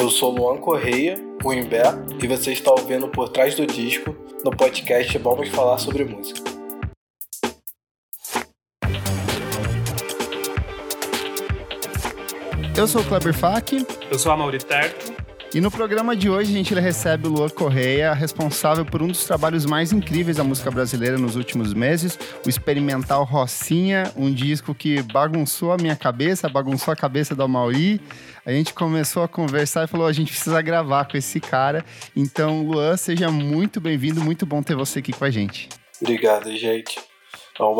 Eu sou Luan Correia, o Imbé, e você está ouvindo Por Trás do Disco, no podcast Vamos Falar sobre Música. Eu sou o Kleber Fak. Eu sou a Mauriterto. E no programa de hoje a gente recebe o Luan Correia, responsável por um dos trabalhos mais incríveis da música brasileira nos últimos meses, o experimental Rocinha, um disco que bagunçou a minha cabeça, bagunçou a cabeça da Mauri. A gente começou a conversar e falou: a gente precisa gravar com esse cara. Então, Luan, seja muito bem-vindo, muito bom ter você aqui com a gente. Obrigado, gente. É um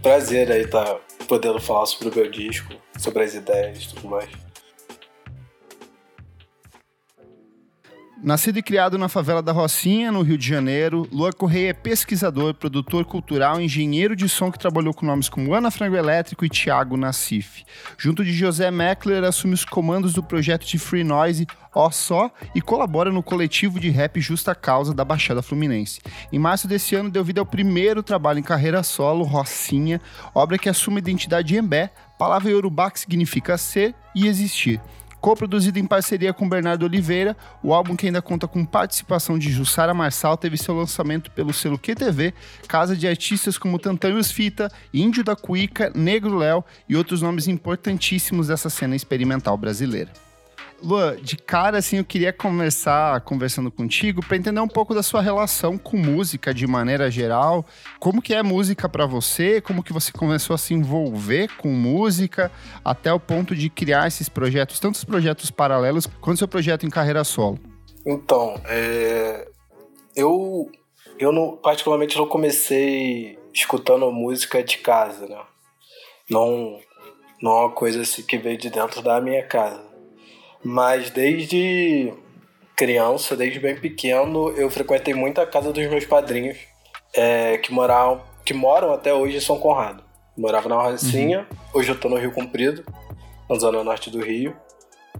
prazer aí estar tá podendo falar sobre o meu disco, sobre as ideias e tudo mais. Nascido e criado na favela da Rocinha, no Rio de Janeiro, Lua Correia é pesquisador, produtor cultural, engenheiro de som que trabalhou com nomes como Ana Frango Elétrico e Thiago Nassif. Junto de José Meckler, assume os comandos do projeto de Free Noise Ó Só e colabora no coletivo de rap Justa Causa da Baixada Fluminense. Em março desse ano, deu vida ao primeiro trabalho em carreira solo, Rocinha, obra que assume a identidade Embé, palavra iorubá que significa ser e existir. Co-produzido em parceria com Bernardo Oliveira, o álbum que ainda conta com participação de Jussara Marçal teve seu lançamento pelo selo QTV, casa de artistas como Tantanhos Fita, Índio da Cuíca, Negro Léo e outros nomes importantíssimos dessa cena experimental brasileira. Lua, de cara, assim, eu queria começar conversando contigo para entender um pouco da sua relação com música de maneira geral. Como que é música para você? Como que você começou a se envolver com música até o ponto de criar esses projetos, tantos projetos paralelos quanto seu projeto em carreira solo? Então, é... eu, eu não, particularmente não comecei escutando música de casa, né? Não, não é uma coisa assim que veio de dentro da minha casa mas desde criança, desde bem pequeno, eu frequentei muito a casa dos meus padrinhos, é, que, moravam, que moram até hoje em São Conrado. morava na Rocinha, uhum. hoje eu tô no Rio Comprido, na zona norte do Rio.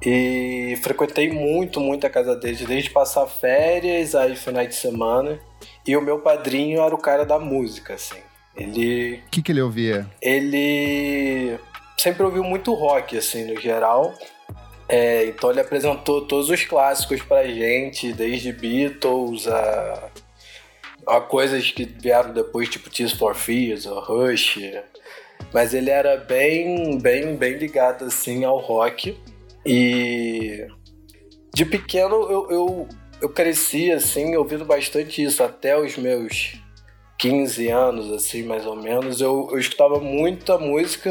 E frequentei muito, muito a casa deles, desde passar férias, aí finais de semana. E o meu padrinho era o cara da música, assim. Ele. O que, que ele ouvia? Ele sempre ouviu muito rock, assim, no geral. É, então ele apresentou todos os clássicos pra gente, desde Beatles a, a coisas que vieram depois, tipo Tears for Fears ou Rush. Mas ele era bem, bem, bem ligado assim ao rock. E de pequeno eu, eu, eu cresci assim, ouvindo bastante isso, até os meus 15 anos, assim, mais ou menos. Eu, eu escutava muita música.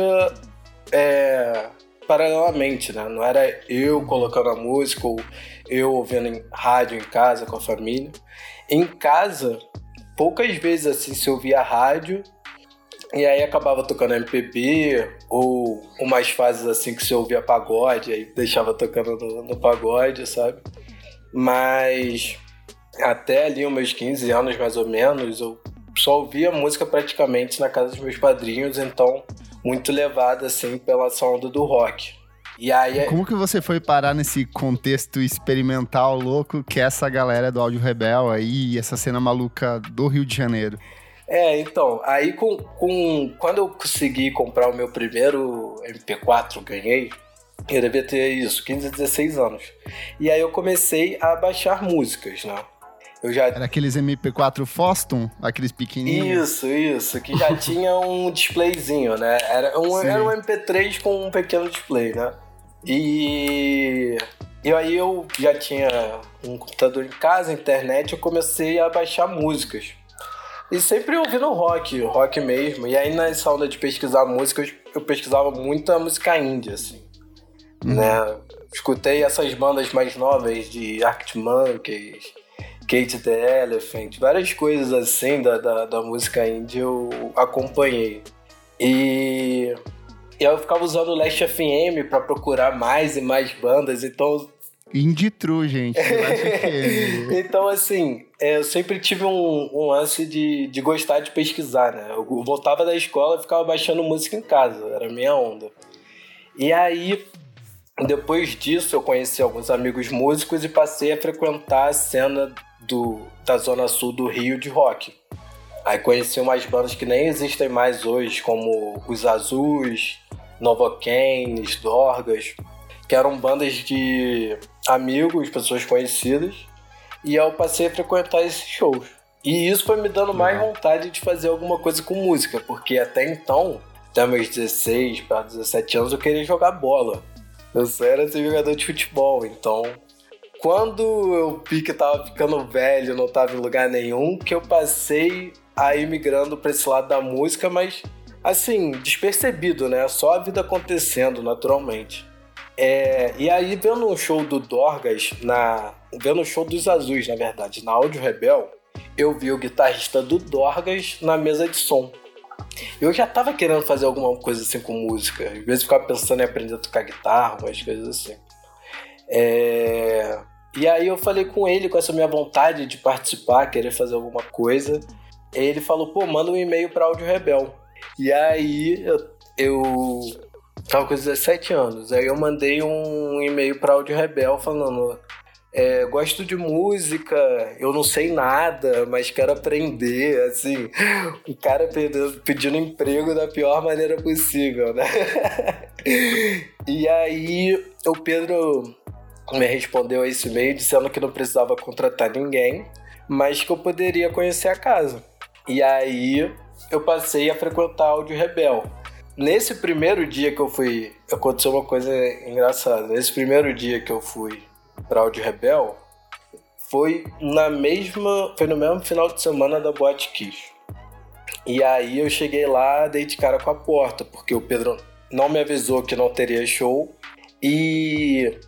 É, paralelamente, né? Não era eu colocando a música ou eu ouvindo em rádio em casa com a família. Em casa, poucas vezes assim se ouvia rádio e aí acabava tocando MPB ou umas fases assim que se ouvia pagode, aí deixava tocando no, no pagode, sabe? Mas até ali, uns meus 15 anos mais ou menos, eu só ouvia música praticamente na casa dos meus padrinhos, então muito levada assim pela onda do rock. E aí é Como que você foi parar nesse contexto experimental louco que é essa galera do Áudio Rebel aí, essa cena maluca do Rio de Janeiro? É, então, aí com, com quando eu consegui comprar o meu primeiro MP4, ganhei, eu devia ter isso, 15, 16 anos. E aí eu comecei a baixar músicas, né? Eu já... Era aqueles MP4 Foston, aqueles pequenininhos? Isso, isso, que já tinha um displayzinho, né? Era um, era um MP3 com um pequeno display, né? E... E aí eu já tinha um computador em casa, internet, eu comecei a baixar músicas. E sempre ouvindo rock, rock mesmo. E aí nessa onda de pesquisar músicas, eu pesquisava muita música índia, assim. Uhum. Né? Escutei essas bandas mais novas de Arctic Monkeys, Kate the Elephant, várias coisas assim da, da, da música indie eu acompanhei. E eu ficava usando o Last FM para procurar mais e mais bandas, então. Indie true, gente. então, assim, é, eu sempre tive um, um lance de, de gostar de pesquisar, né? Eu voltava da escola e ficava baixando música em casa, era minha onda. E aí, depois disso, eu conheci alguns amigos músicos e passei a frequentar a cena do, da zona sul do Rio de rock. Aí conheci umas bandas que nem existem mais hoje, como Os Azuis, Novocaines, Dorgas. que eram bandas de amigos, pessoas conhecidas, e eu passei a frequentar esses shows. E isso foi me dando mais vontade de fazer alguma coisa com música, porque até então, até meus 16 para 17 anos, eu queria jogar bola. Eu só era ser jogador de futebol, então quando eu vi que tava ficando velho, não tava em lugar nenhum, que eu passei a ir migrando para esse lado da música, mas assim, despercebido, né? Só a vida acontecendo naturalmente. É, e aí, vendo um show do Dorgas, na, vendo um show dos Azuis, na verdade, na Áudio Rebel, eu vi o guitarrista do Dorgas na mesa de som. Eu já tava querendo fazer alguma coisa assim com música. Às vezes ficava pensando em aprender a tocar guitarra, umas coisas assim. É... E aí eu falei com ele com essa minha vontade de participar, querer fazer alguma coisa. Ele falou, pô, manda um e-mail para Áudio Rebel. E aí eu, eu tava com 17 anos. Aí eu mandei um e-mail para Áudio Rebel falando: é, gosto de música, eu não sei nada, mas quero aprender. Assim, o cara pedindo, pedindo emprego da pior maneira possível, né? e aí o Pedro me respondeu a esse e-mail dizendo que não precisava contratar ninguém, mas que eu poderia conhecer a casa. E aí eu passei a frequentar Áudio Rebel. Nesse primeiro dia que eu fui, aconteceu uma coisa engraçada. Nesse primeiro dia que eu fui para Áudio Rebel, foi na mesma, foi no mesmo final de semana da Boate Kiss. E aí eu cheguei lá, dei de cara com a porta, porque o Pedro não me avisou que não teria show e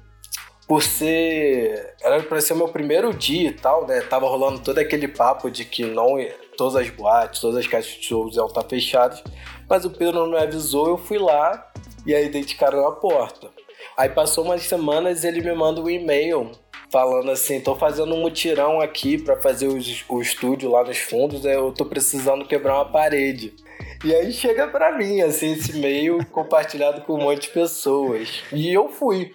por ser. Era pra ser meu primeiro dia e tal, né? Tava rolando todo aquele papo de que não todas as boates, todas as caixas de shows iam estar fechadas. Mas o Pedro não me avisou, eu fui lá e aí dei de cara na porta. Aí passou umas semanas ele me manda um e-mail falando assim: tô fazendo um mutirão aqui para fazer o estúdio lá nos fundos, eu tô precisando quebrar uma parede. E aí chega para mim, assim, esse e-mail compartilhado com um monte de pessoas. E eu fui.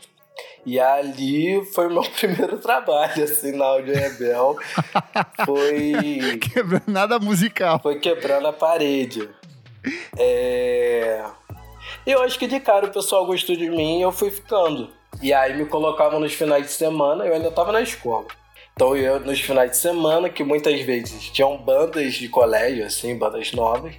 E ali foi o meu primeiro trabalho, assim, na Audio Rebel. Foi. Quebrando nada musical. Foi quebrando a parede. É. Eu acho que de cara o pessoal gostou de mim e eu fui ficando. E aí me colocavam nos finais de semana, eu ainda tava na escola. Então eu, nos finais de semana, que muitas vezes tinham bandas de colégio, assim, bandas novas,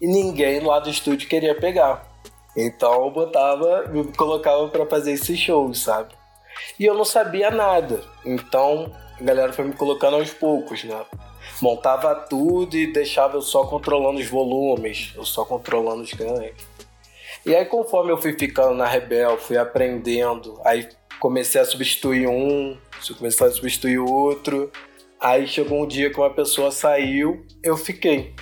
e ninguém lá do estúdio queria pegar. Então eu botava, me colocava para fazer esses shows, sabe? E eu não sabia nada. Então a galera foi me colocando aos poucos, né? Montava tudo e deixava eu só controlando os volumes, eu só controlando os ganhos. E aí conforme eu fui ficando na Rebel, fui aprendendo, aí comecei a substituir um, comecei a substituir outro. Aí chegou um dia que uma pessoa saiu, eu fiquei.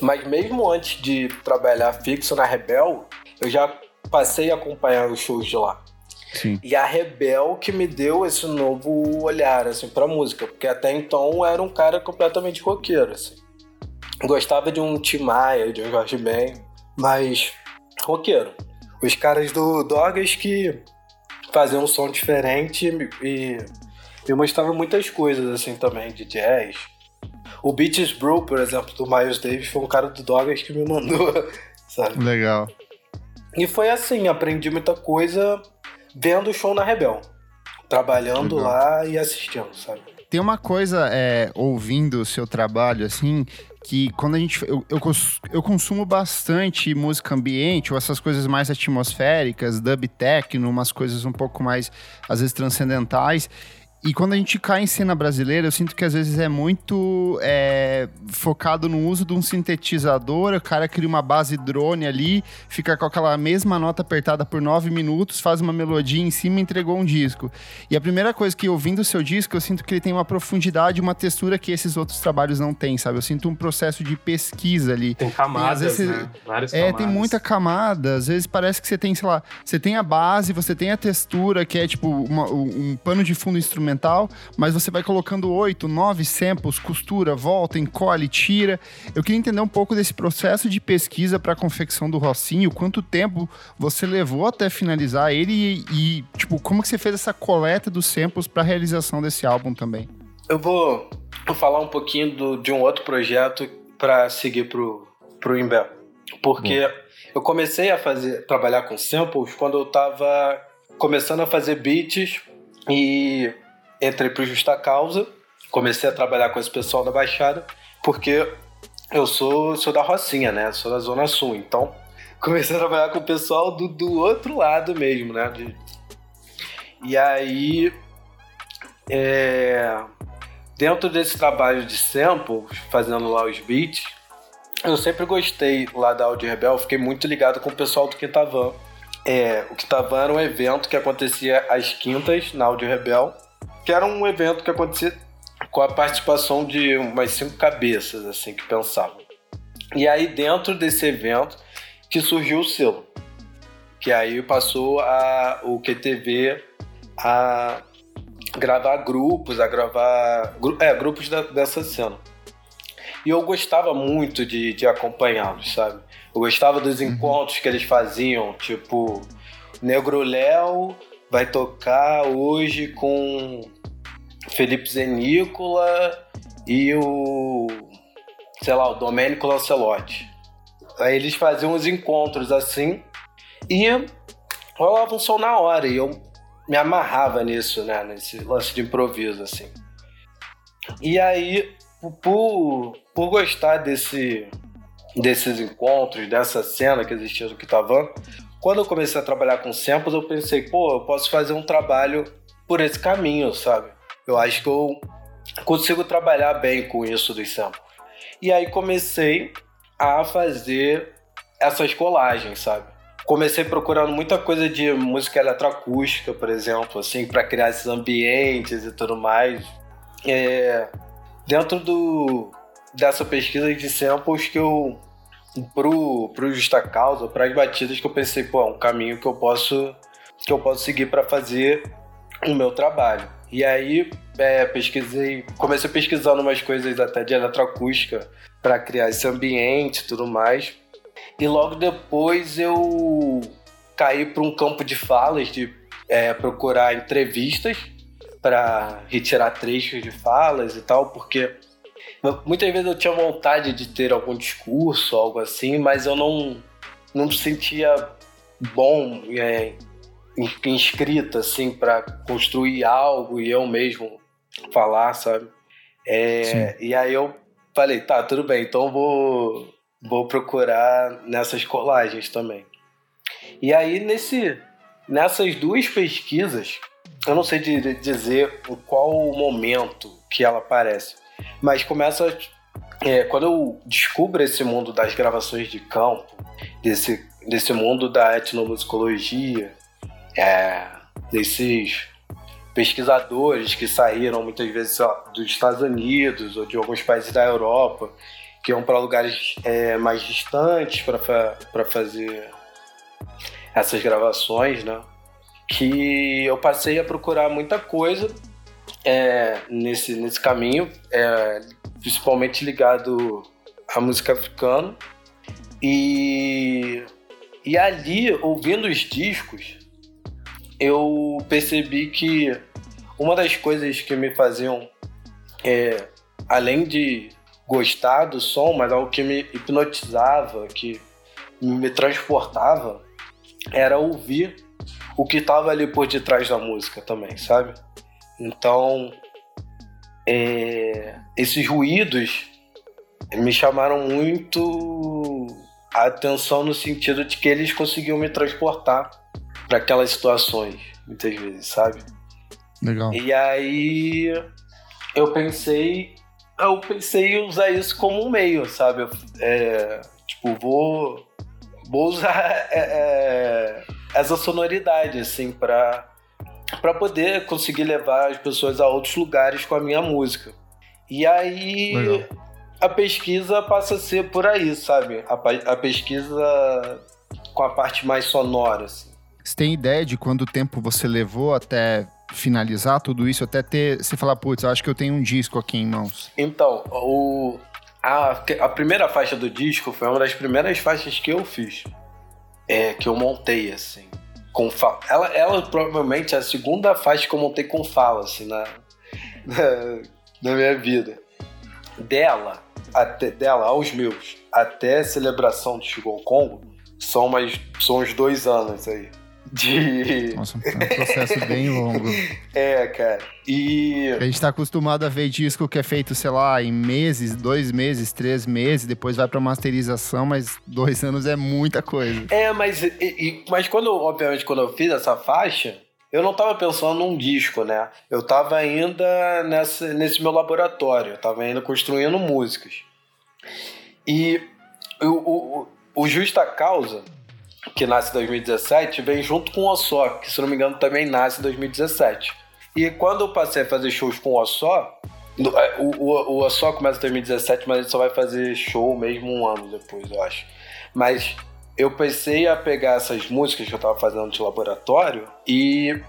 Mas mesmo antes de trabalhar fixo na Rebel, eu já passei a acompanhar os shows de lá. Sim. E a Rebel que me deu esse novo olhar, assim, pra música. Porque até então eu era um cara completamente roqueiro, assim. Gostava de um Tim Maia, de um Jorge Ben, mas roqueiro. Os caras do Dogas que faziam um som diferente e me mostravam muitas coisas, assim, também, de jazz. O Beaches Brew, por exemplo, do Miles Davis, foi um cara do Dogas que me mandou, sabe? Legal. E foi assim, aprendi muita coisa vendo o show na Rebel. Trabalhando Legal. lá e assistindo, sabe? Tem uma coisa, é, ouvindo o seu trabalho, assim, que quando a gente. Eu, eu, eu, consumo bastante música ambiente, ou essas coisas mais atmosféricas, dub techno, umas coisas um pouco mais, às vezes, transcendentais. E quando a gente cai em cena brasileira, eu sinto que às vezes é muito é, focado no uso de um sintetizador, o cara cria uma base drone ali, fica com aquela mesma nota apertada por nove minutos, faz uma melodia em cima e entregou um disco. E a primeira coisa que ouvindo o seu disco, eu sinto que ele tem uma profundidade, uma textura que esses outros trabalhos não têm, sabe? Eu sinto um processo de pesquisa ali. Tem camadas, né? Várias é, tem muita camada. Às vezes parece que você tem, sei lá, você tem a base, você tem a textura, que é tipo uma, um pano de fundo instrumental instrumental, mas você vai colocando oito, nove samples, costura, volta, encolhe, tira. Eu queria entender um pouco desse processo de pesquisa para a confecção do Rocinho, quanto tempo você levou até finalizar ele e, e, tipo, como que você fez essa coleta dos samples para a realização desse álbum também? Eu vou, vou falar um pouquinho do, de um outro projeto para seguir pro, pro Imbel. Porque Bom. eu comecei a fazer trabalhar com samples quando eu estava começando a fazer beats e entrei pro Justa Causa. Comecei a trabalhar com esse pessoal da Baixada, porque eu sou, sou da Rocinha, né? Sou da Zona Sul. Então, comecei a trabalhar com o pessoal do, do outro lado mesmo, né? De... E aí, é... dentro desse trabalho de sample, fazendo lá os beats, eu sempre gostei lá da Audio Rebel, fiquei muito ligado com o pessoal do Quintavan. É, o Quintavan era um evento que acontecia às quintas na Audio Rebel, que era um evento que acontecia com a participação de umas cinco cabeças, assim, que pensavam. E aí, dentro desse evento, que surgiu o selo. Que aí passou a, o QTV a gravar grupos, a gravar é, grupos da, dessa cena. E eu gostava muito de, de acompanhá-los, sabe? Eu gostava dos uhum. encontros que eles faziam, tipo, Negro Léo vai tocar hoje com Felipe Zenícola e o, sei lá, o Domênico Lancelotti. Aí eles faziam uns encontros assim e rolava um som na hora e eu me amarrava nisso, né? Nesse lance de improviso, assim. E aí, por, por gostar desse, desses encontros, dessa cena que existia no Kitavan, quando eu comecei a trabalhar com samples, eu pensei, pô, eu posso fazer um trabalho por esse caminho, sabe? Eu acho que eu consigo trabalhar bem com isso dos samples. E aí comecei a fazer essas colagens, sabe? Comecei procurando muita coisa de música eletroacústica, por exemplo, assim, para criar esses ambientes e tudo mais. É, dentro do, dessa pesquisa de samples que eu pro, pro Justa Causa, para as batidas que eu pensei, pô, é um caminho que eu posso que eu posso seguir para fazer o meu trabalho. E aí é, pesquisei, comecei pesquisando umas coisas até de eletroacústica para criar esse ambiente e tudo mais. E logo depois eu caí para um campo de falas, de é, procurar entrevistas para retirar trechos de falas e tal, porque muitas vezes eu tinha vontade de ter algum discurso, algo assim, mas eu não, não me sentia bom é, inscrita assim para construir algo e eu mesmo falar, sabe? É, e aí eu falei, tá, tudo bem, então vou vou procurar nessas colagens também. E aí nesse nessas duas pesquisas, eu não sei dizer em qual momento que ela aparece, mas começa é, quando eu descubro esse mundo das gravações de campo, desse, desse mundo da etnomusicologia, é, desses pesquisadores que saíram muitas vezes dos Estados Unidos ou de alguns países da Europa, que iam para lugares é, mais distantes para fazer essas gravações, né? Que eu passei a procurar muita coisa é, nesse, nesse caminho, é, principalmente ligado à música africana. E, e ali, ouvindo os discos, eu percebi que uma das coisas que me faziam, é, além de gostar do som, mas algo que me hipnotizava, que me transportava, era ouvir o que estava ali por detrás da música também, sabe? Então, é, esses ruídos me chamaram muito a atenção no sentido de que eles conseguiam me transportar para aquelas situações, muitas vezes, sabe? Legal. E aí eu pensei, eu pensei em usar isso como um meio, sabe? É, tipo, vou, vou usar é, é, essa sonoridade, assim, para para poder conseguir levar as pessoas a outros lugares com a minha música. E aí Legal. a pesquisa passa a ser por aí, sabe? A, a pesquisa com a parte mais sonora, assim. Você tem ideia de quanto tempo você levou até finalizar tudo isso, até ter. Você falar, putz, acho que eu tenho um disco aqui em mãos? Então, o, a, a primeira faixa do disco foi uma das primeiras faixas que eu fiz. É, que eu montei, assim. Com fala. Ela, ela provavelmente é a segunda faixa que eu montei com fala, assim, na, na, na minha vida. Dela, até, dela aos meus, até celebração de Chico Congo, são, mais, são uns dois anos aí. De. Nossa, é um processo bem longo. É, cara. E. A gente tá acostumado a ver disco que é feito, sei lá, em meses, dois meses, três meses, depois vai pra masterização, mas dois anos é muita coisa. É, mas, e, e, mas quando, obviamente, quando eu fiz essa faixa, eu não tava pensando num disco, né? Eu tava ainda nessa, nesse meu laboratório, eu tava ainda construindo músicas. E o, o, o Justa Causa que nasce em 2017, vem junto com o Ossó, que se não me engano também nasce em 2017. E quando eu passei a fazer shows com o Ossó, é, o, o, o Ossó começa em 2017, mas ele só vai fazer show mesmo um ano depois, eu acho. Mas eu pensei a pegar essas músicas que eu tava fazendo de laboratório e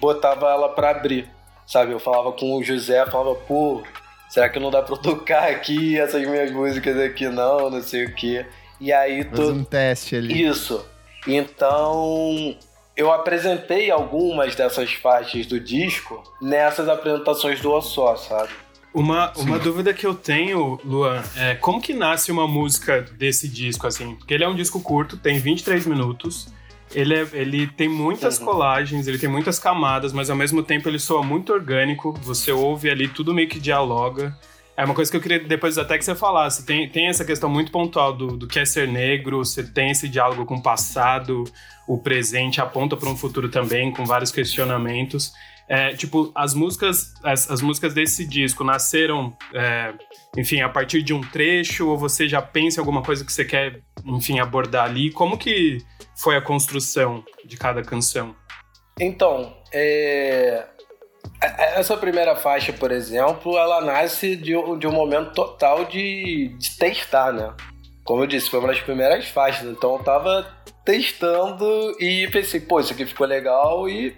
botava ela para abrir, sabe? Eu falava com o José, falava, pô, será que não dá pra eu tocar aqui essas minhas músicas aqui não, não sei o quê. E aí... Faz um teste ali. Isso. Então, eu apresentei algumas dessas faixas do disco nessas apresentações do Ossó, sabe? Uma, uma dúvida que eu tenho, Luan, é como que nasce uma música desse disco, assim? Porque ele é um disco curto, tem 23 minutos, ele, é, ele tem muitas uhum. colagens, ele tem muitas camadas, mas ao mesmo tempo ele soa muito orgânico, você ouve ali, tudo meio que dialoga. É uma coisa que eu queria depois até que você falasse. Tem, tem essa questão muito pontual do, do que é ser negro, você tem esse diálogo com o passado, o presente aponta para um futuro também, com vários questionamentos. É, tipo, as músicas, as, as, músicas desse disco nasceram, é, enfim, a partir de um trecho, ou você já pensa em alguma coisa que você quer, enfim, abordar ali? Como que foi a construção de cada canção? Então, é, essa primeira faixa, por exemplo, ela nasce de um, de um momento total de, de testar, né? Como eu disse, foi uma das primeiras faixas, então eu tava testando e pensei, pô, isso aqui ficou legal e,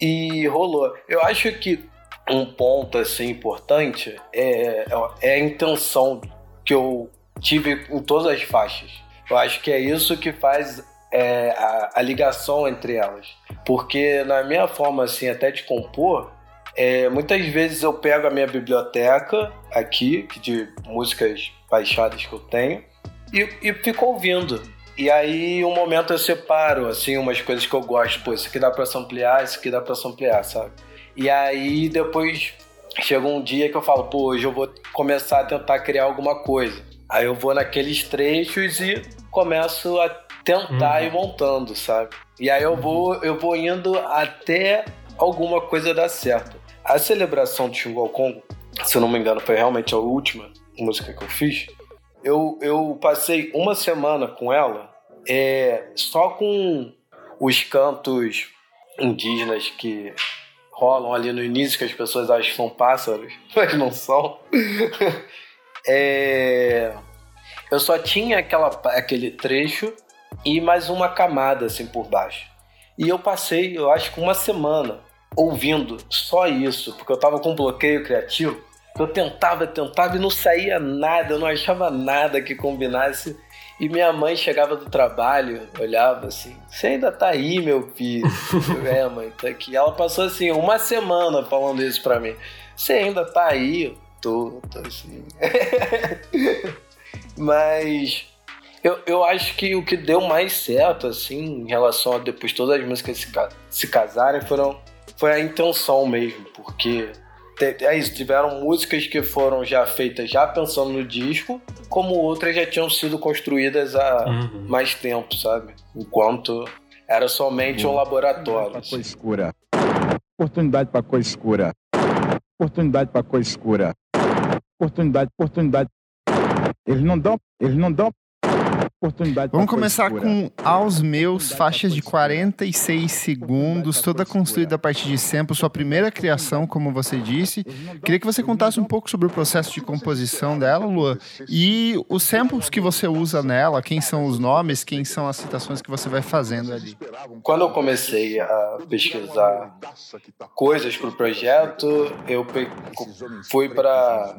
e rolou. Eu acho que um ponto assim importante é, é a intenção que eu tive em todas as faixas. Eu acho que é isso que faz é, a, a, ligação entre elas. Porque na minha forma assim até de compor, é, muitas vezes eu pego a minha biblioteca aqui, de músicas baixadas que eu tenho, e, e fico ouvindo. E aí, um momento eu separo, assim, umas coisas que eu gosto. Pô, isso aqui dá pra ampliar, isso aqui dá pra ampliar, sabe? E aí, depois, chega um dia que eu falo, pô, hoje eu vou começar a tentar criar alguma coisa. Aí eu vou naqueles trechos e começo a tentar uhum. ir montando, sabe? E aí eu vou, eu vou indo até alguma coisa dar certo. A celebração do Xingu Congo, se eu não me engano, foi realmente a última música que eu fiz. Eu, eu passei uma semana com ela é, só com os cantos indígenas que rolam ali no início, que as pessoas acham que são pássaros, mas não são. é, eu só tinha aquela, aquele trecho e mais uma camada assim por baixo. E eu passei, eu acho que uma semana ouvindo só isso, porque eu tava com um bloqueio criativo. Eu tentava, tentava e não saía nada, eu não achava nada que combinasse. E minha mãe chegava do trabalho, olhava assim: Você ainda tá aí, meu filho? é, mãe, tá aqui. Ela passou assim, uma semana falando isso pra mim: Você ainda tá aí? Eu tô, tô assim. Mas eu, eu acho que o que deu mais certo, assim, em relação a depois todas as músicas se, se casarem, foram foi a intenção mesmo, porque é isso, tiveram músicas que foram já feitas já pensando no disco, como outras já tinham sido construídas há uhum. mais tempo, sabe? Enquanto era somente um laboratório. Pra assim. escura. Oportunidade para coisa escura. Oportunidade para coisa escura. Oportunidade, oportunidade. Eles não dão, eles não dão oportunidade. Vamos começar com Aos Meus, faixas de 46 segundos, toda construída a partir de sample, sua primeira criação, como você disse. Queria que você contasse um pouco sobre o processo de composição dela, Lua, e os samples que você usa nela, quem são os nomes, quem são as citações que você vai fazendo ali. Quando eu comecei a pesquisar coisas para o projeto, eu fui para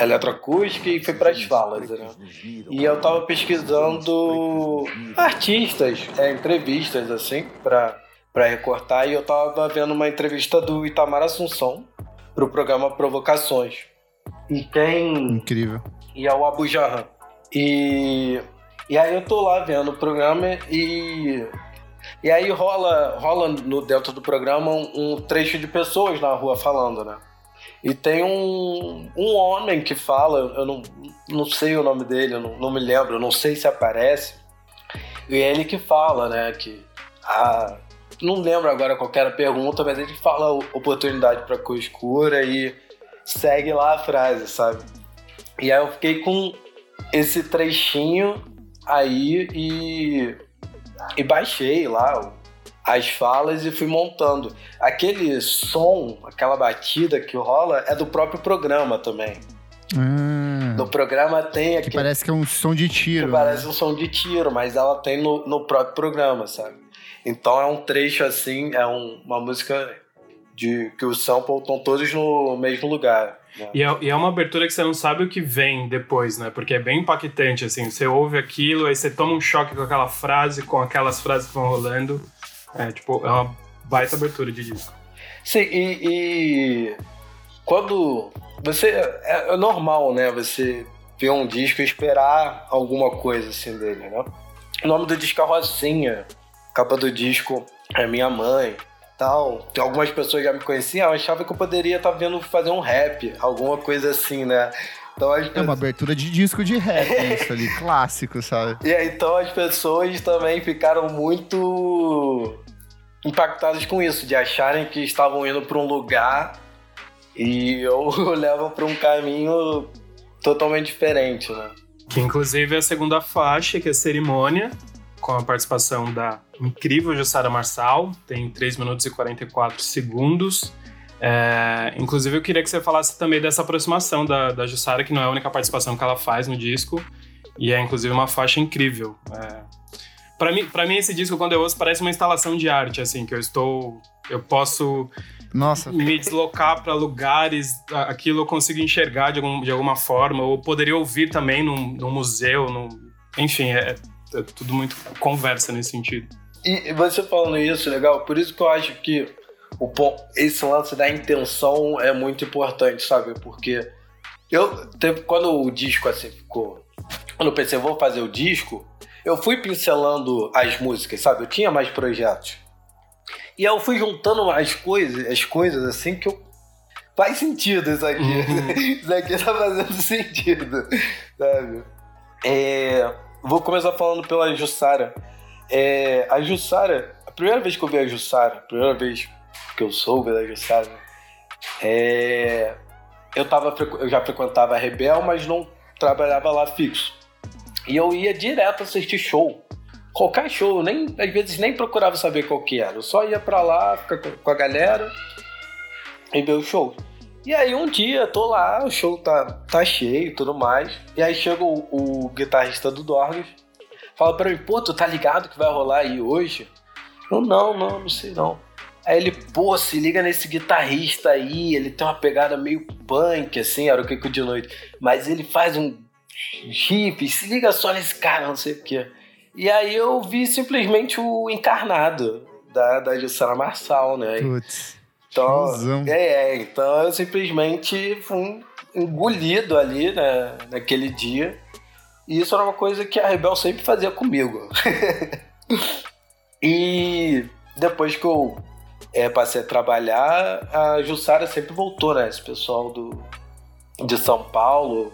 eletroacústica e fui para as falas, né? E eu estava pesquisando vendo artistas, é, entrevistas assim, para para recortar, e eu tava vendo uma entrevista do Itamar Assunção pro programa Provocações. E quem. Incrível. E é o Abu Jahan. E, e aí eu tô lá vendo o programa e E aí rola, rola no, dentro do programa um, um trecho de pessoas na rua falando, né? E tem um, um homem que fala, eu não, não sei o nome dele, eu não, não me lembro, eu não sei se aparece. E é ele que fala, né, que a, não lembro agora qual era a pergunta, mas ele fala oportunidade para cor escura e segue lá a frase, sabe? E aí eu fiquei com esse trechinho aí e, e baixei lá as falas e fui montando. Aquele som, aquela batida que rola é do próprio programa também. Ah, No programa tem que aquele. parece que é um som de tiro. que né? parece um som de tiro, mas ela tem no, no próprio programa, sabe? Então é um trecho assim, é um- uma música de que os samples estão todos no mesmo lugar. né? E é, e é uma abertura que você não sabe o que vem depois, né? Porque é bem impactante, assim. Você ouve aquilo, aí você toma um choque com aquela frase, com aquelas frases que vão rolando. É, tipo, é uma baita abertura de disco. Sim, e, e quando você é, é normal, né? Você ver um disco e esperar alguma coisa assim dele, né? O nome do disco é Rosinha, capa do disco é Minha Mãe, tal. Tem algumas pessoas já me conheciam, achavam que eu poderia estar vendo fazer um rap, alguma coisa assim, né? Então as É uma abertura de disco de rap, isso ali, clássico, sabe? E aí, então as pessoas também ficaram muito impactadas com isso, de acharem que estavam indo para um lugar e eu levo para um caminho totalmente diferente, né? Que inclusive é a segunda faixa, que é Cerimônia, com a participação da incrível Jussara Marçal, tem 3 minutos e 44 segundos. É, inclusive eu queria que você falasse também dessa aproximação da, da Jussara, que não é a única participação que ela faz no disco, e é inclusive uma faixa incrível. É, para mim, para mim esse disco quando eu ouço parece uma instalação de arte, assim, que eu estou, eu posso Nossa, me deslocar para lugares, aquilo eu consigo enxergar de, algum- de alguma forma, ou poderia ouvir também num, num museu, num, enfim, é, é tudo muito conversa nesse sentido. E você falando isso, legal, por isso que eu acho que o esse lance da intenção é muito importante, sabe? Porque eu quando o disco assim ficou, quando eu pensei vou fazer o disco, eu fui pincelando as músicas, sabe? Eu tinha mais projetos. E aí eu fui juntando as coisas, as coisas assim que eu faz sentido isso aqui. Uhum. isso aqui tá fazendo sentido, sabe? É, vou começar falando pela Jussara. É, a Jussara, a primeira vez que eu vi a Jussara, a primeira vez que eu soube da Jussara, é, eu, tava, eu já frequentava a Rebel, mas não trabalhava lá fixo. E eu ia direto assistir show. Qualquer show, eu nem, às vezes nem procurava saber qual que era. Eu só ia pra lá, ficar com- a galera e ver o show. E aí um dia, tô lá, o show tá, tá cheio e tudo mais. E aí chega o, o guitarrista do Dorgas, fala pra mim, pô, tu tá ligado que vai rolar aí hoje? Eu, não, não, não sei não. Aí ele, pô, se liga nesse guitarrista aí, ele tem uma pegada meio punk, assim, era o Kiko de noite. Mas ele faz um hippie, se liga só nesse cara, não sei o quê. E aí eu vi simplesmente o encarnado da, da Jussara Marçal, né? putz. Então, é, é, então eu simplesmente fui engolido ali né, naquele dia. E isso era uma coisa que a Rebel sempre fazia comigo. e depois que eu é, passei a trabalhar, a Jussara sempre voltou, né? Esse pessoal do, de São Paulo,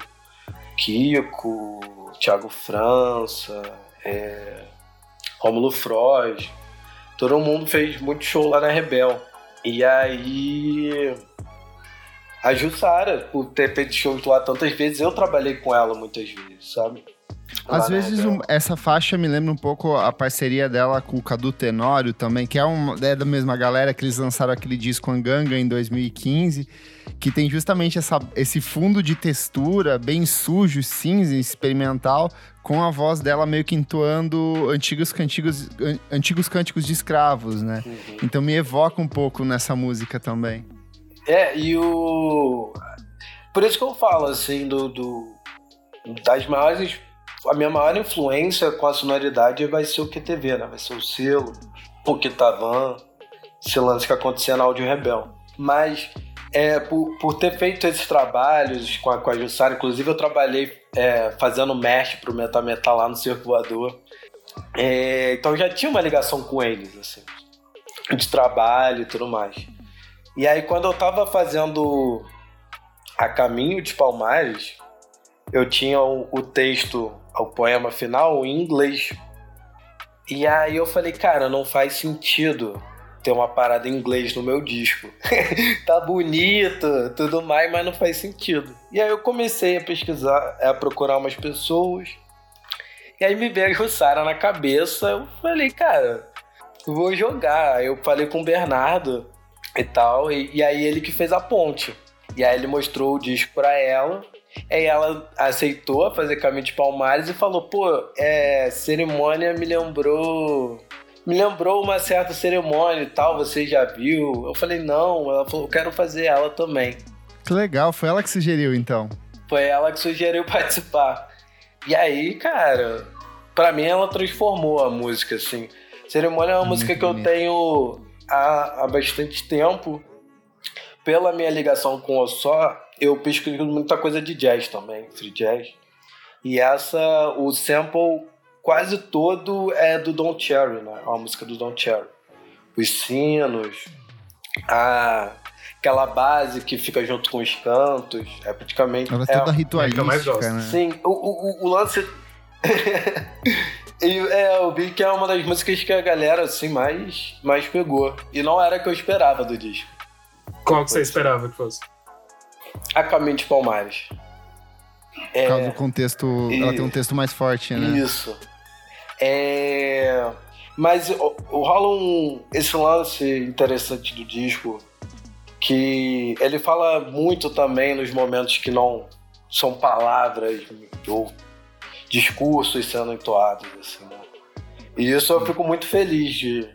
Kiko, Thiago França, é, Rômulo Froz, todo mundo fez muito show lá na Rebel. E aí. A Jussara, por ter feito shows lá tantas vezes, eu trabalhei com ela muitas vezes, sabe? Às vezes um- essa faixa me lembra um pouco a parceria dela com o Cadu Tenório também, que é, um, é da mesma galera que eles lançaram aquele disco Anganga em 2015, que tem justamente essa, esse fundo de textura bem sujo, cinza, experimental, com a voz dela meio que entoando antigos cantigos, an- antigos cânticos de escravos, né? Uhum. Então me evoca um pouco nessa música também. É, e o. Por isso que eu falo, assim, do. do- das maiores. A minha maior influência com a sonoridade vai ser o QTV, né? Vai ser o selo, o Kitavan, esse lance que acontecia na Áudio Rebel. Mas, é, por, por ter feito esses trabalhos com a, com a Jussara, inclusive eu trabalhei é, fazendo mesh pro Meta Metal lá no Circo Voador. É, então já tinha uma ligação com eles, assim, de trabalho e tudo mais. E aí quando eu tava fazendo a Caminho de Palmares, eu tinha o, o texto, o poema final em inglês. E aí eu falei, cara, não faz sentido ter uma parada em inglês no meu disco. tá bonito, tudo mais, mas não faz sentido. E aí eu comecei a pesquisar, a procurar umas pessoas. E aí me veio a Jussara na cabeça. Eu falei, cara, vou jogar. Eu falei com o Bernardo e tal. E, e aí ele que fez a ponte. E aí ele mostrou o disco pra ela. Aí ela aceitou fazer caminho de Palmares e falou: pô, é, cerimônia me lembrou. Me lembrou uma certa cerimônia e tal, você já viu? Eu falei, não, ela falou, eu quero fazer ela também. Que legal, foi ela que sugeriu então. Foi ela que sugeriu participar. E aí, cara, para mim ela transformou a música, assim. Cerimônia é uma música que eu tenho há, há bastante tempo. Pela minha ligação com o Só, eu pesquiso muita coisa de jazz também, free jazz. E essa, o sample quase todo é do Don Cherry, né? É uma música do Don Cherry. Os sinos, a, aquela base que fica junto com os cantos, é praticamente... Ela é toda ritualística, mais né? Sim, o, o, o lance... e, é, o Big é uma das músicas que a galera, assim, mais, mais pegou. E não era o que eu esperava do disco. Qual que você esperava que fosse? A Caminho de Palmares. É... Por causa do contexto. E... Ela tem um texto mais forte, né? Isso. É. Mas rola um, esse lance interessante do disco que ele fala muito também nos momentos que não são palavras ou discursos sendo entoados, assim, né? E isso eu fico muito feliz de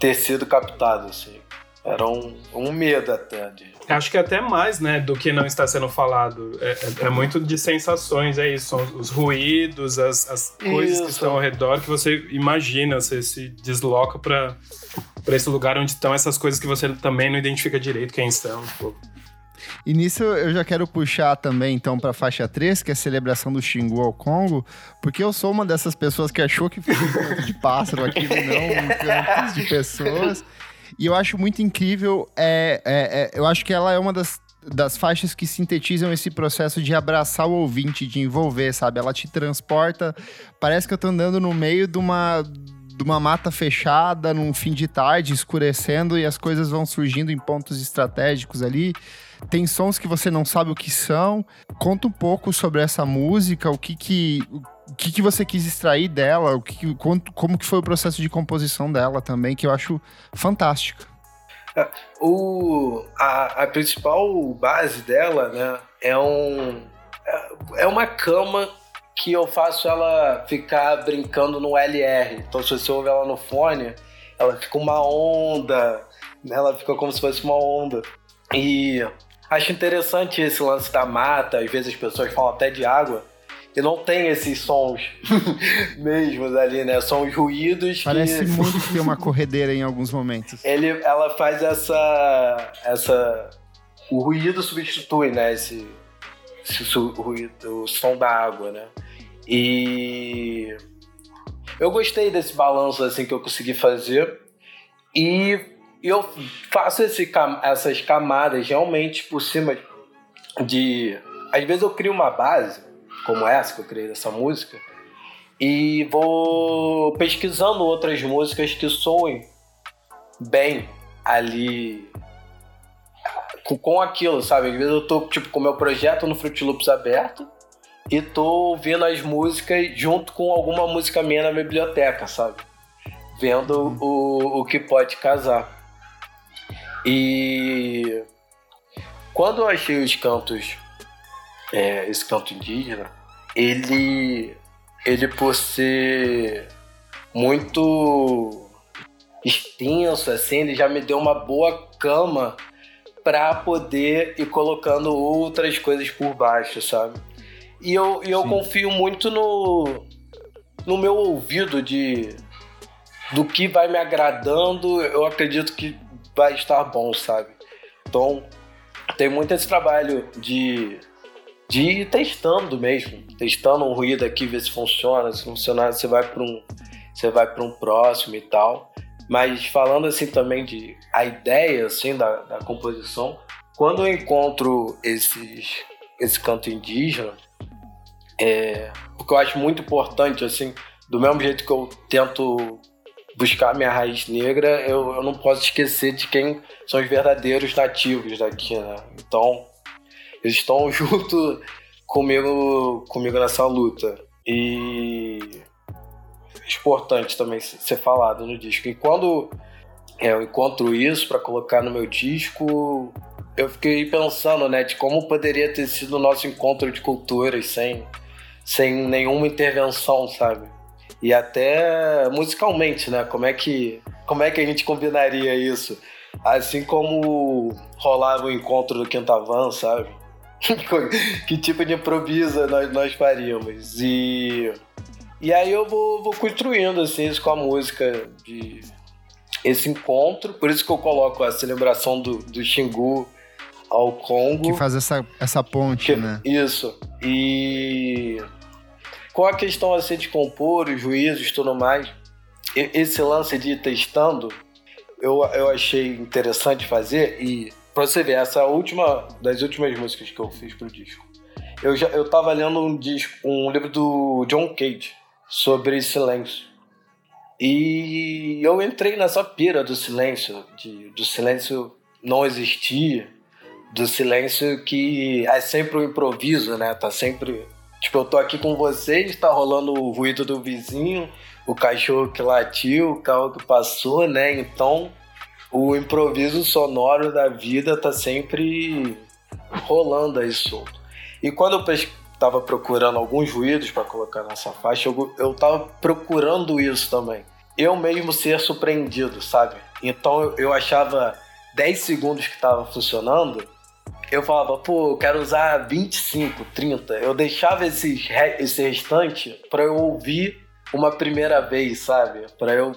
ter sido captado, assim. Era um, um medo até de Acho que até mais, né, do que não está sendo falado. É, é, é muito de sensações, é isso. São os ruídos, as, as coisas isso. que estão ao redor que você imagina, você se desloca para para esse lugar onde estão essas coisas que você também não identifica direito quem são. Pô. E nisso eu já quero puxar também, então, para a faixa 3, que é a celebração do Xingu ao Congo, porque eu sou uma dessas pessoas que achou que foi um canto de pássaro, aquilo não um canto de pessoas. E eu acho muito incrível, é, é, é, eu acho que ela é uma das, das faixas que sintetizam esse processo de abraçar o ouvinte, de envolver, sabe? Ela te transporta, parece que eu tô andando no meio de uma de uma mata fechada num fim de tarde, escurecendo e as coisas vão surgindo em pontos estratégicos ali. Tem sons que você não sabe o que são. Conta um pouco sobre essa música, o que que, o que, que você quis extrair dela, o que, como, que foi o processo de composição dela também, que eu acho fantástico. É, o, a, a principal base dela, né, é um é, é uma cama que eu faço ela ficar brincando no LR. Então, se você ouve ela no fone, ela fica uma onda, né, ela fica como se fosse uma onda. E acho interessante esse lance da mata, às vezes as pessoas falam até de água, e não tem esses sons mesmos ali, né? São os ruídos Parece que... muito que tem uma corredeira em alguns momentos. Ele, ela faz essa... essa... O ruído substitui, né? Esse, esse ruído, o som da água, né? E... Eu gostei desse balanço, assim, que eu consegui fazer. E eu faço esse, essas camadas realmente por cima de... Às vezes eu crio uma base como essa que eu criei dessa música e vou pesquisando outras músicas que soem bem ali com, aquilo, sabe? Às vezes eu tô tipo com meu projeto no Fruit Loops aberto e tô ouvindo as músicas junto com alguma música minha na biblioteca, sabe? Vendo o, o que pode casar. E quando eu achei os cantos é, esse canto indígena, ele, ele por ser muito extenso, assim, ele já me deu uma boa cama para poder ir colocando outras coisas por baixo, sabe? E eu, e eu confio muito no, no meu ouvido de do que vai me agradando, eu acredito que vai estar bom, sabe? Então, tem muito esse trabalho de de ir testando mesmo, testando um ruído aqui, ver se funciona, se funcionar, você vai para um você vai para um próximo e tal. Mas falando assim também de a ideia assim da, da composição, quando eu encontro esses esse canto indígena, é, porque eu acho muito importante assim, do mesmo jeito que eu tento buscar minha raiz negra, eu, eu não posso esquecer de quem são os verdadeiros nativos daqui, né? Então, eles estão junto comigo, comigo nessa luta. E é importante também ser falado no disco. E quando é, eu encontro isso para colocar no meu disco, eu fiquei pensando, né, de como poderia ter sido o nosso encontro de culturas sem, sem nenhuma intervenção, sabe? E até musicalmente, né? Como é que, como é que a gente combinaria isso? Assim como rolava o encontro do Quintavan, sabe? que tipo de improviso nós, nós faríamos. E, e aí eu vou, vou construindo assim, isso com a música de esse encontro. Por isso que eu coloco a celebração do, do Xingu ao Congo. Que faz essa, essa ponte, que, né? Isso. E com a questão assim de compor, os juízos e tudo mais, esse lance de ir testando, eu, eu achei interessante fazer e pra você ver, essa última, das últimas músicas que eu fiz pro disco, eu já eu tava lendo um disco, um livro do John Cage sobre silêncio. E eu entrei nessa pira do silêncio, de, do silêncio não existir, do silêncio que é sempre um improviso, né? Tá sempre Tipo, eu tô aqui com vocês, tá rolando o ruído do vizinho, o cachorro que latiu, o carro que passou, né? Então, o improviso sonoro da vida tá sempre rolando aí solto. E quando eu tava procurando alguns ruídos para colocar nessa faixa, eu, tava procurando isso também. Eu mesmo ser surpreendido, sabe? Então eu, eu achava 10 segundos que tava funcionando, eu falava, pô, eu quero usar 25, 30. Eu deixava esses, esse restante para eu ouvir uma primeira vez, sabe? Para eu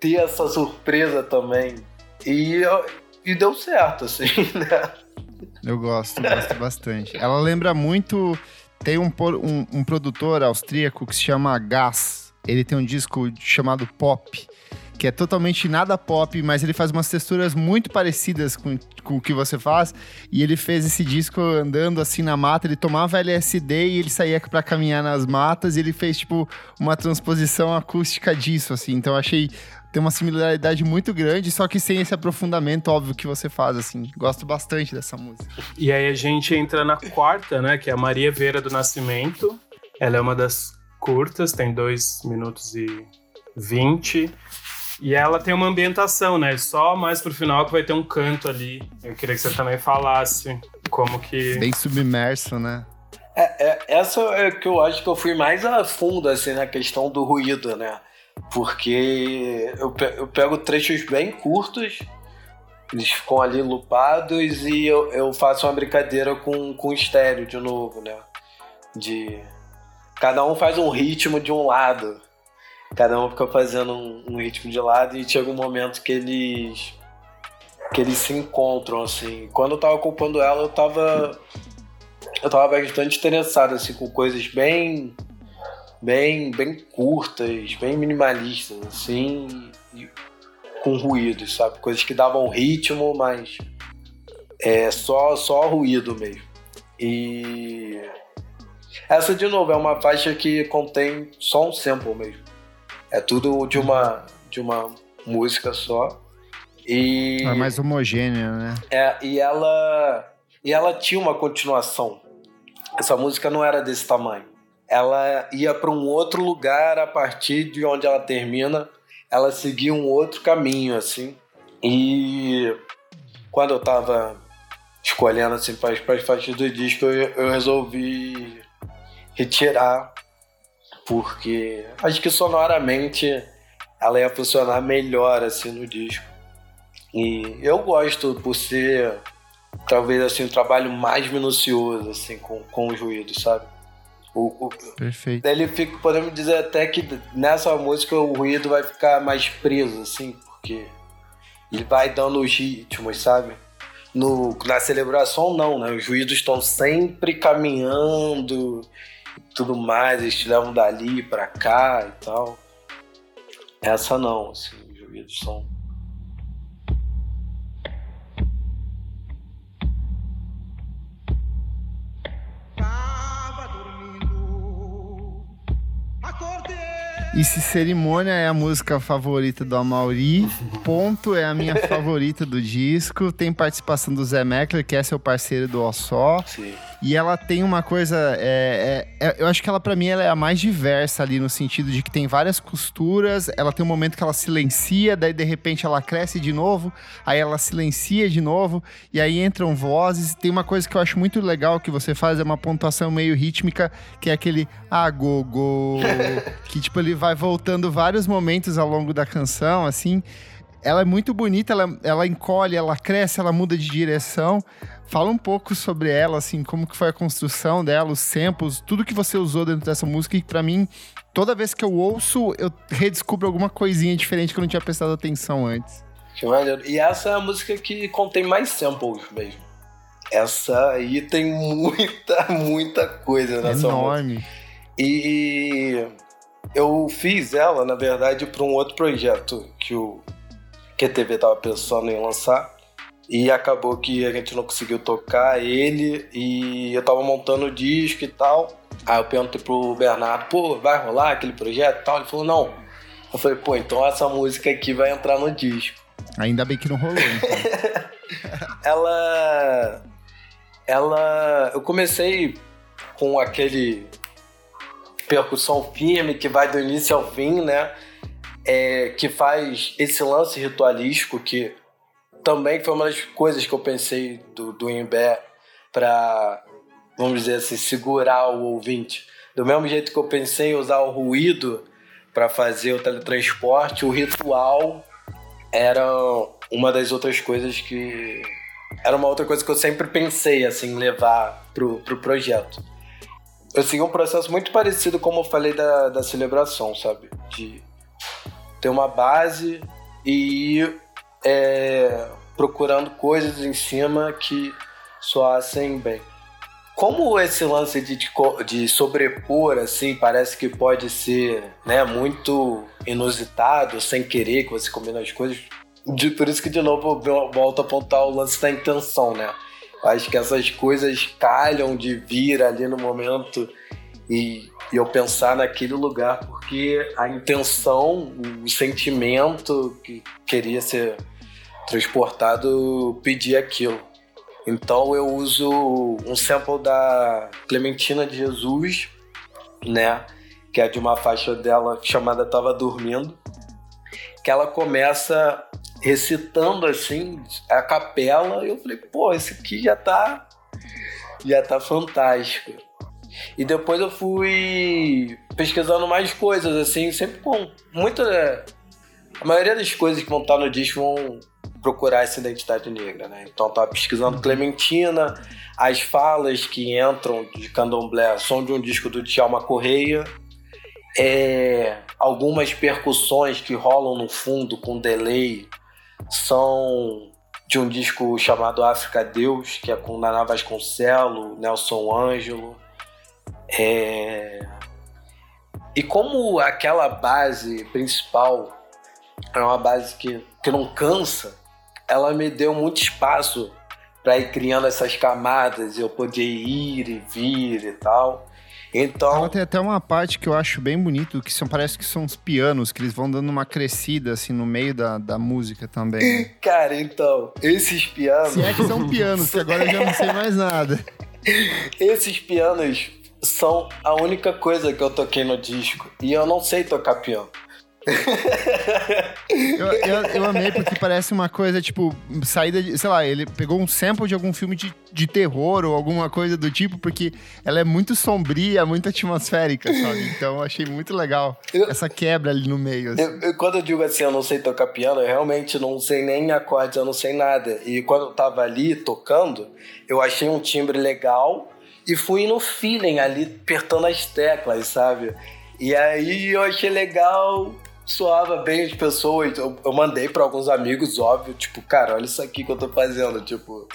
ter essa surpresa também. E, e deu certo, assim, né? Eu gosto, gosto bastante. Ela lembra muito. Tem um, um, um produtor austríaco que se chama Gas. Ele tem um disco chamado Pop que é totalmente nada pop, mas ele faz umas texturas muito parecidas com, com o que você faz. E ele fez esse disco andando assim na mata, ele tomava LSD e ele saía para caminhar nas matas e ele fez tipo uma transposição acústica disso, assim. Então achei tem uma similaridade muito grande, só que sem esse aprofundamento óbvio que você faz, assim. Gosto bastante dessa música. E aí a gente entra na quarta, né, que é a Maria Veira do Nascimento. Ela é uma das curtas, tem 2 minutos e 20. E ela tem uma ambientação, né? Só mais pro final que vai ter um canto ali. Eu queria que você também falasse como que. Bem submerso, né? É, é, essa é que eu acho que eu fui mais a fundo, assim, na questão do ruído, né? Porque eu, eu pego trechos bem curtos, eles ficam ali lupados e eu, eu faço uma brincadeira com, com estéreo de novo, né? De. Cada um faz um ritmo de um lado cada um fica fazendo um, um, ritmo de lado e chega um momento que eles que eles se encontram assim. Quando eu tava ocupando ela, eu tava eu tava bastante interessado assim com coisas bem bem bem curtas, bem minimalistas assim, e, com ruídos, sabe? Coisas que davam ritmo, mas é só só ruído mesmo. E essa de novo é uma faixa que contém só um sample mesmo. É tudo de uma, de uma música só. E. É mais homogênea, né? É, e ela. E ela tinha uma continuação. Essa música não era desse tamanho. Ela ia para um outro lugar a partir de onde ela termina. Ela seguia um outro caminho, assim. E quando eu tava escolhendo assim, para as faixas do disco, eu, eu resolvi retirar porque acho que sonoramente ela ia funcionar melhor assim no disco. E eu gosto por ser talvez assim um trabalho mais minucioso assim com, com os ruídos, sabe? O, o, Perfeito. Ele fica, podemos dizer até que nessa música o ruído vai ficar mais preso, assim, porque ele vai dando os ritmos, sabe? No, na celebração não, né? Os ruídos estão sempre caminhando tudo mais, eles te levam dali para cá e tal. Essa não, assim, os ouvidos são. E se Cerimônia é a música favorita do Amauri, Ponto é a minha favorita do disco. Tem participação do Zé Meckler, que é seu parceiro do Ossó. Sim. E ela tem uma coisa. É, é, é, eu acho que ela, para mim, ela é a mais diversa ali, no sentido de que tem várias costuras. Ela tem um momento que ela silencia, daí de repente ela cresce de novo, aí ela silencia de novo, e aí entram vozes. Tem uma coisa que eu acho muito legal que você faz, é uma pontuação meio rítmica, que é aquele agogô, que tipo, ele vai voltando vários momentos ao longo da canção, assim. Ela é muito bonita, ela, ela encolhe, ela cresce, ela muda de direção. Fala um pouco sobre ela, assim, como que foi a construção dela, os samples, tudo que você usou dentro dessa música e para mim, toda vez que eu ouço, eu redescubro alguma coisinha diferente que eu não tinha prestado atenção antes. Que maneiro. E essa é a música que contém mais samples mesmo. Essa aí tem muita, muita coisa nessa Enorme. música. E eu fiz ela, na verdade, para um outro projeto que o QTV tava pensando em lançar. E acabou que a gente não conseguiu tocar ele e eu tava montando o disco e tal. Aí eu perguntei pro Bernardo, pô, vai rolar aquele projeto e tal? Ele falou, não. Eu falei, pô, então essa música aqui vai entrar no disco. Ainda bem que não rolou, então. ela. Ela. Eu comecei com aquele percussão firme que vai do início ao fim, né? É, que faz esse lance ritualístico que também foi uma das coisas que eu pensei do, do Imbé para, vamos dizer assim, segurar o ouvinte. Do mesmo jeito que eu pensei em usar o ruído para fazer o teletransporte, o ritual era uma das outras coisas que. Era uma outra coisa que eu sempre pensei, assim, levar pro, pro projeto. Eu segui um processo muito parecido, como eu falei, da, da celebração, sabe? De ter uma base e ir é, procurando coisas em cima que soassem bem. Como esse lance de, de sobrepor, assim, parece que pode ser né, muito inusitado, sem querer que você combina as coisas, de, por isso que, de novo, eu volto a apontar o lance da intenção, né? Acho que essas coisas calham de vir ali no momento e, eu pensar naquele lugar, porque a intenção, o sentimento que queria ser transportado pedia aquilo. Então eu uso um sample da Clementina de Jesus, né? Que é de uma faixa dela chamada Tava Dormindo. Que ela começa recitando assim, a capela, e eu falei, pô, esse aqui já tá. Já tá fantástico. E depois eu fui pesquisando mais coisas, assim, sempre com muita. A maioria das coisas que vão estar no disco vão procurar essa identidade negra, né? Então tava pesquisando Clementina, as falas que entram de Candomblé são de um disco do Djalma Correia, é, algumas percussões que rolam no fundo com delay são de um disco chamado África Deus, que é com Naná Vasconcelo, Nelson Ângelo. É... E como aquela base principal é uma base que, que não cansa, ela me deu muito espaço para ir criando essas camadas, eu poder ir e vir e tal. Então. Ela tem até uma parte que eu acho bem bonito, que são, parece que são os pianos, que eles vão dando uma crescida assim no meio da, da música também. Cara, então, esses pianos. Se é que são pianos, que agora eu já não sei mais nada. Esses pianos são a única coisa que eu toquei no disco. E eu não sei tocar piano eu, eu, eu, amei porque parece uma coisa, tipo, saída de. Sei lá, ele pegou um sample de algum filme de, de terror ou alguma coisa do tipo, porque ela é muito sombria, muito atmosférica, sabe? Então eu achei muito legal eu, essa quebra ali no meio. Assim. quando eu digo assim, eu não sei tocar piano, eu realmente não sei nem acordes, eu não sei nada. E quando eu tava ali tocando, eu achei um timbre legal e fui no feeling ali, apertando as teclas, sabe? E aí eu achei legal soava bem as pessoas. Eu, eu mandei para alguns amigos, óbvio, tipo, cara, olha isso aqui que eu tô fazendo, tipo,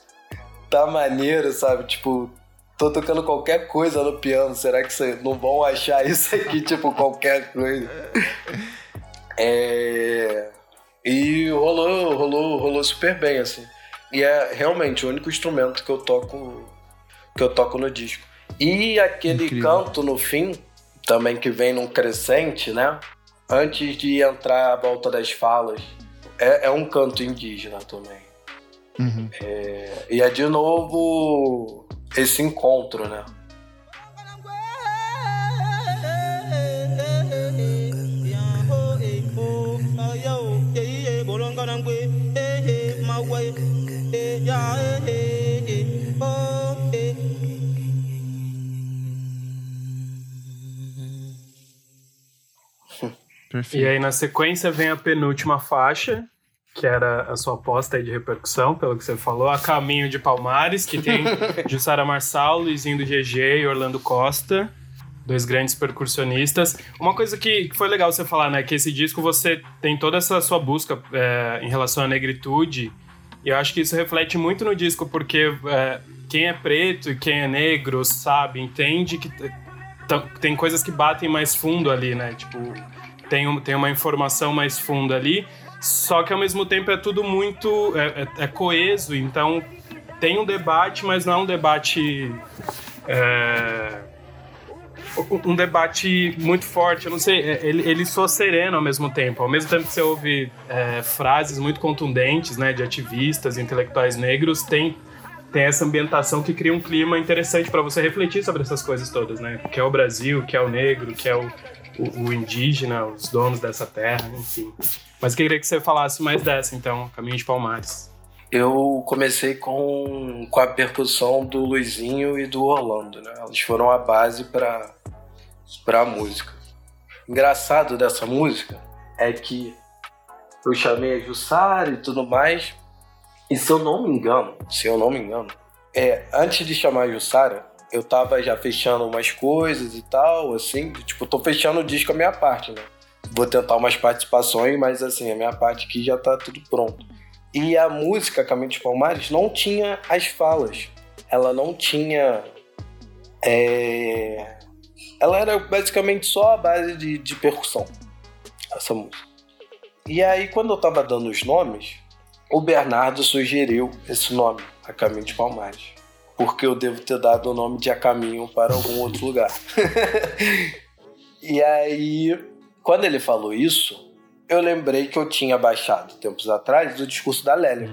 tá maneiro, sabe? Tipo, tô tocando qualquer coisa no piano, será que vocês não vão achar isso aqui, tipo, qualquer coisa? É... E rolou, rolou, rolou super bem, assim. E é realmente o único instrumento que eu toco que eu toco no disco. E aquele Incrível. canto no fim, também que vem num crescente, né? Antes de entrar a volta das falas, é, é um canto indígena também. Uhum. É, e é de novo esse encontro, né? Perfeito. E aí na sequência vem a penúltima faixa, que era a sua aposta de repercussão, pelo que você falou, a Caminho de Palmares, que tem Jussara Marçal, Luizinho do GG e Orlando Costa, dois grandes percussionistas. Uma coisa que foi legal você falar, né, que esse disco você tem toda essa sua busca é, em relação à negritude, e eu acho que isso reflete muito no disco, porque é, quem é preto e quem é negro sabe, entende que tem coisas que batem mais fundo ali, né, tipo tem, um, tem uma informação mais funda ali, só que ao mesmo tempo é tudo muito é, é, é coeso, então tem um debate, mas não é um debate é, um debate muito forte. Eu não sei, é, ele, ele soa sereno ao mesmo tempo. Ao mesmo tempo que você ouve é, frases muito contundentes, né, de ativistas, intelectuais negros, tem tem essa ambientação que cria um clima interessante para você refletir sobre essas coisas todas, né? Que é o Brasil, que é o negro, que é o, o, o, indígena, os donos dessa terra, enfim. Mas queria que você falasse mais dessa, então, Caminho de Palmares. Eu comecei com, com a percussão do Luizinho e do Orlando, né? Eles foram a base para a música. Engraçado dessa música é que eu chamei a Jussara e tudo mais, e se eu não me engano, se eu não me engano, é, antes de chamar a Jussara, eu tava já fechando umas coisas e tal, assim, tipo, tô fechando o disco a minha parte, né? Vou tentar umas participações, mas assim, a minha parte aqui já tá tudo pronto. E a música Caminho de Palmares não tinha as falas. Ela não tinha. É... Ela era basicamente só a base de, de percussão, essa música. E aí, quando eu tava dando os nomes, o Bernardo sugeriu esse nome, A Caminho de Palmares porque eu devo ter dado o nome de A Caminho para algum outro lugar. e aí, quando ele falou isso, eu lembrei que eu tinha baixado tempos atrás o discurso da Lélia.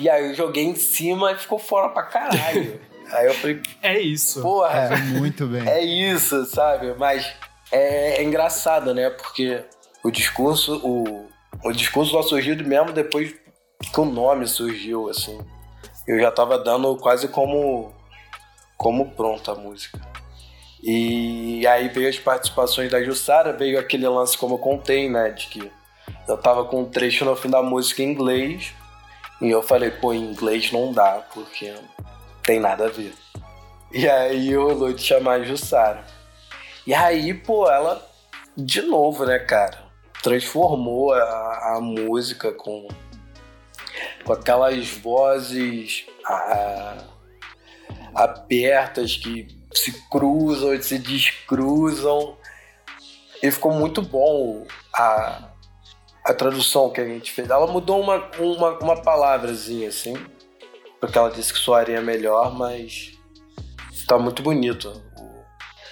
E aí eu joguei em cima e ficou fora pra caralho. aí eu falei. É isso. Porra. É, muito bem. É isso, sabe? Mas é, é engraçado, né? Porque o discurso, o, o discurso só surgiu mesmo depois que o nome surgiu, assim eu já tava dando quase como como pronta a música. E aí veio as participações da Jussara, veio aquele lance como eu contei, né, de que eu tava com um trecho no fim da música em inglês, e eu falei, pô, em inglês não dá, porque tem nada a ver. E aí rolou de chamar a Jussara. E aí, pô, ela, de novo, né, cara, transformou a, a música com com aquelas vozes abertas que se cruzam e se descruzam. E ficou muito bom a, a tradução que a gente fez. Ela mudou uma, uma, uma palavrazinha, assim, porque ela disse que soaria melhor, mas está muito bonito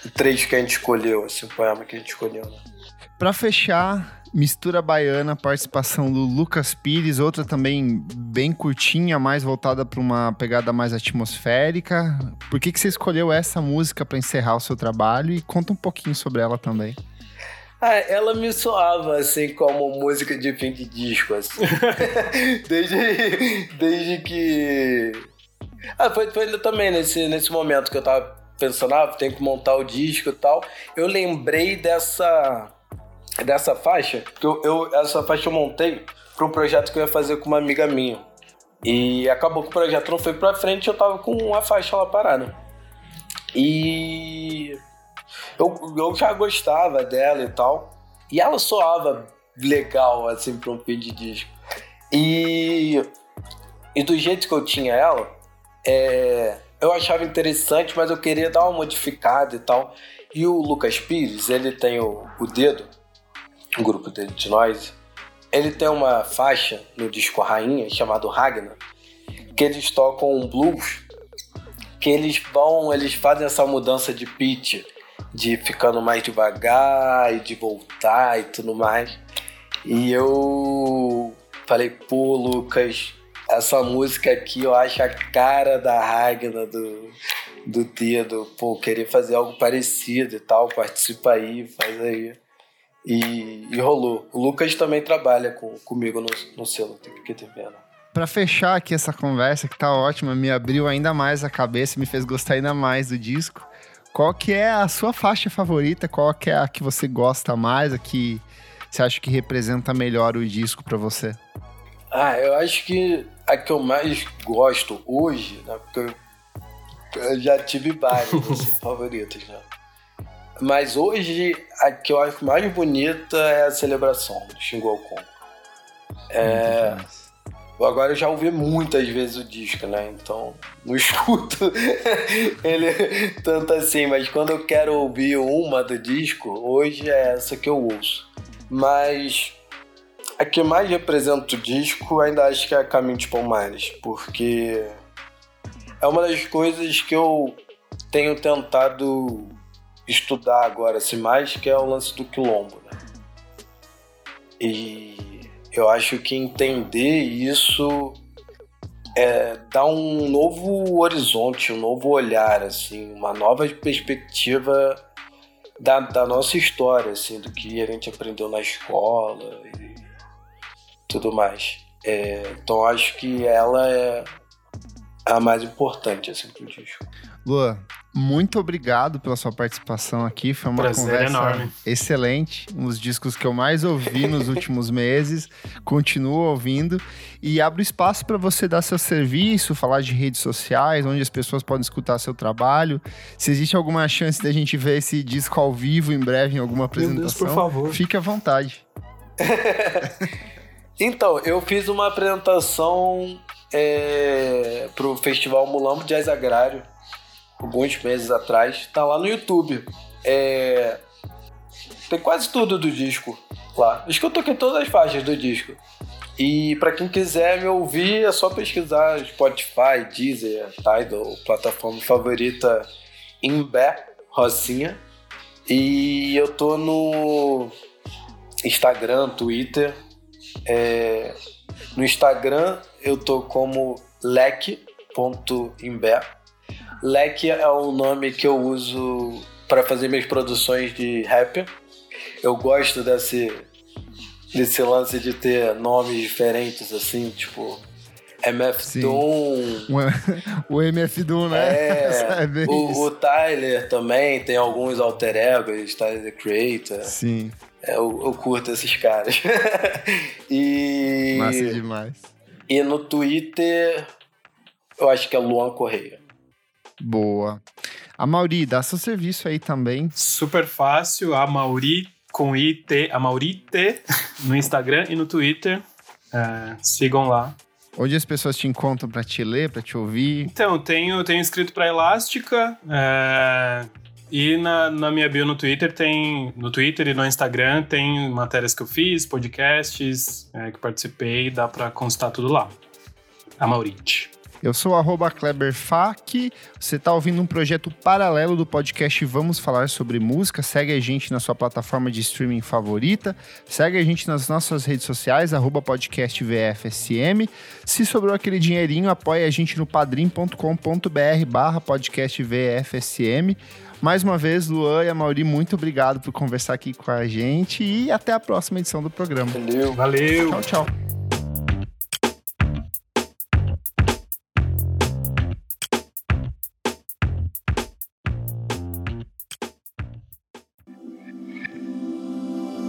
o trecho que a gente escolheu, assim, o poema que a gente escolheu. Né? Para fechar, Mistura Baiana, participação do Lucas Pires, outra também bem curtinha, mais voltada para uma pegada mais atmosférica. Por que, que você escolheu essa música para encerrar o seu trabalho e conta um pouquinho sobre ela também? Ah, ela me soava assim como música de fim de disco, assim. desde, desde que. Ah, foi, foi também nesse, nesse momento que eu tava pensando, ah, tem que montar o disco e tal. Eu lembrei dessa dessa faixa, que eu, eu, essa faixa eu montei para um projeto que eu ia fazer com uma amiga minha. E acabou que o projeto não foi pra frente, eu tava com a faixa lá parada. E eu, eu já gostava dela e tal. E ela soava legal, assim, pra um fim de disco. E, e do jeito que eu tinha ela, é, eu achava interessante, mas eu queria dar uma modificada e tal. E o Lucas Pires, ele tem o, o dedo um grupo dele de noise, ele tem uma faixa no disco Rainha chamado Ragnar, que eles tocam um blues, que eles vão, eles fazem essa mudança de pitch, de ficando mais devagar e de voltar e tudo mais. E eu falei, pô, Lucas, essa música aqui eu acho a cara da Ragnar, do, do dedo, pô, querer fazer algo parecido e tal, participa aí, faz aí. E, e rolou. O Lucas também trabalha com, comigo no, no selo TV, né? Para fechar aqui essa conversa, que tá ótima, me abriu ainda mais a cabeça, me fez gostar ainda mais do disco. Qual que é a sua faixa favorita? Qual que é a que você gosta mais, a que você acha que representa melhor o disco para você? Ah, eu acho que a que eu mais gosto hoje, né, porque eu já tive várias assim, favoritas, né? Mas hoje, a que eu acho mais bonita é a celebração do Xingou Congo. É, agora eu já ouvi muitas vezes o disco, né? Então não escuto ele tanto assim, mas quando eu quero ouvir uma do disco, hoje é essa que eu ouço. Mas a que mais representa o disco ainda acho que é Caminho de Palmares, porque é uma das coisas que eu tenho tentado estudar agora, assim, mais, que é o lance do quilombo, né? E eu acho que entender isso é, dá um novo horizonte, um novo olhar, assim, uma nova perspectiva da, da nossa história, assim, do que a gente aprendeu na escola e tudo mais. É, então acho que ela é a mais importante, assim, pro disco. Lua, muito obrigado pela sua participação aqui. Foi uma Prazer conversa enorme. excelente. Um dos discos que eu mais ouvi nos últimos meses. Continuo ouvindo. E abro espaço para você dar seu serviço, falar de redes sociais, onde as pessoas podem escutar seu trabalho. Se existe alguma chance da gente ver esse disco ao vivo em breve em alguma apresentação, Deus, por favor. fique à vontade. então, eu fiz uma apresentação é, pro Festival Mulambo Jazz Agrário alguns meses atrás, tá lá no YouTube. É... Tem quase tudo do disco lá. Acho que eu toquei todas as faixas do disco. E para quem quiser me ouvir, é só pesquisar Spotify, Deezer, Tidal, plataforma favorita Imbé, Rocinha. E eu tô no Instagram, Twitter. É... No Instagram eu tô como leque.imbé Leque é o nome que eu uso para fazer minhas produções de rap. Eu gosto desse, desse lance de ter nomes diferentes, assim, tipo. MF. Doom. O MF Doom, né? É, é o, o, Tyler também tem alguns alter egos, Tyler the Creator. Sim. É, eu, eu curto esses caras. e. Massa demais. E no Twitter, eu acho que é Luan Correia. Boa. A Mauri, dá seu serviço aí também. Super fácil, a Mauri com IT, a Maurite no Instagram e no Twitter. É, sigam lá. Onde as pessoas te encontram para te ler, para te ouvir? Então, tenho, tenho escrito para Elástica. É, e na, na minha bio no Twitter tem. No Twitter e no Instagram tem matérias que eu fiz, podcasts é, que participei, dá para constar tudo lá. A Maurite. Eu sou o KleberFac. Você está ouvindo um projeto paralelo do podcast Vamos Falar sobre Música. Segue a gente na sua plataforma de streaming favorita. Segue a gente nas nossas redes sociais, arroba podcastvfsm. Se sobrou aquele dinheirinho, apoie a gente no padrim.com.br barra podcastvfsm. Mais uma vez, Luan e a Mauri, muito obrigado por conversar aqui com a gente e até a próxima edição do programa. Valeu. Valeu. Tchau, tchau.